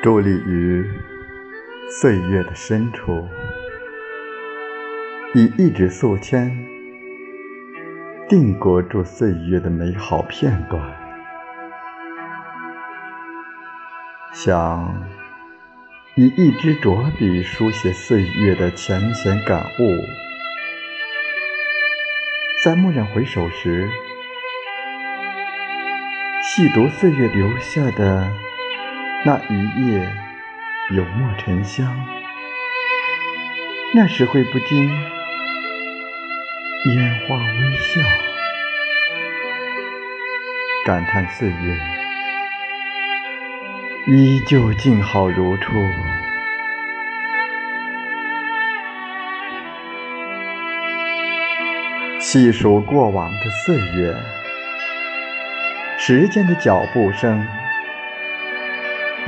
伫立于岁月的深处，以一纸素签定格住岁月的美好片段，想以一支拙笔书写岁月的浅显感悟，在蓦然回首时，细读岁月留下的那一夜，有墨沉香，那时会不禁拈花微笑，感叹岁月依旧静好如初。细数过往的岁月，时间的脚步声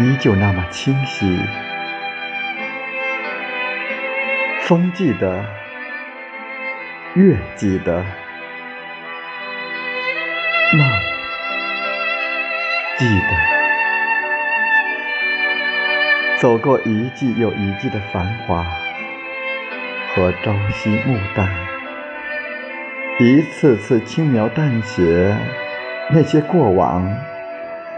依旧那么清晰。风记得，月记得，梦记得，走过一季又一季的繁华和朝夕暮淡。一次次轻描淡写，那些过往，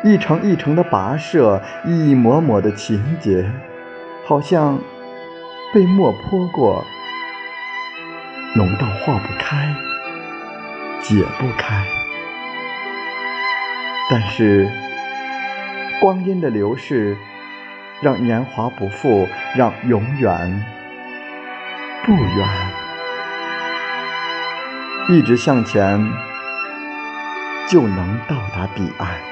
一程一程的跋涉，一抹抹的情节，好像被墨泼过，浓到化不开，解不开。但是光阴的流逝，让年华不复，让永远不远。一直向前，就能到达彼岸。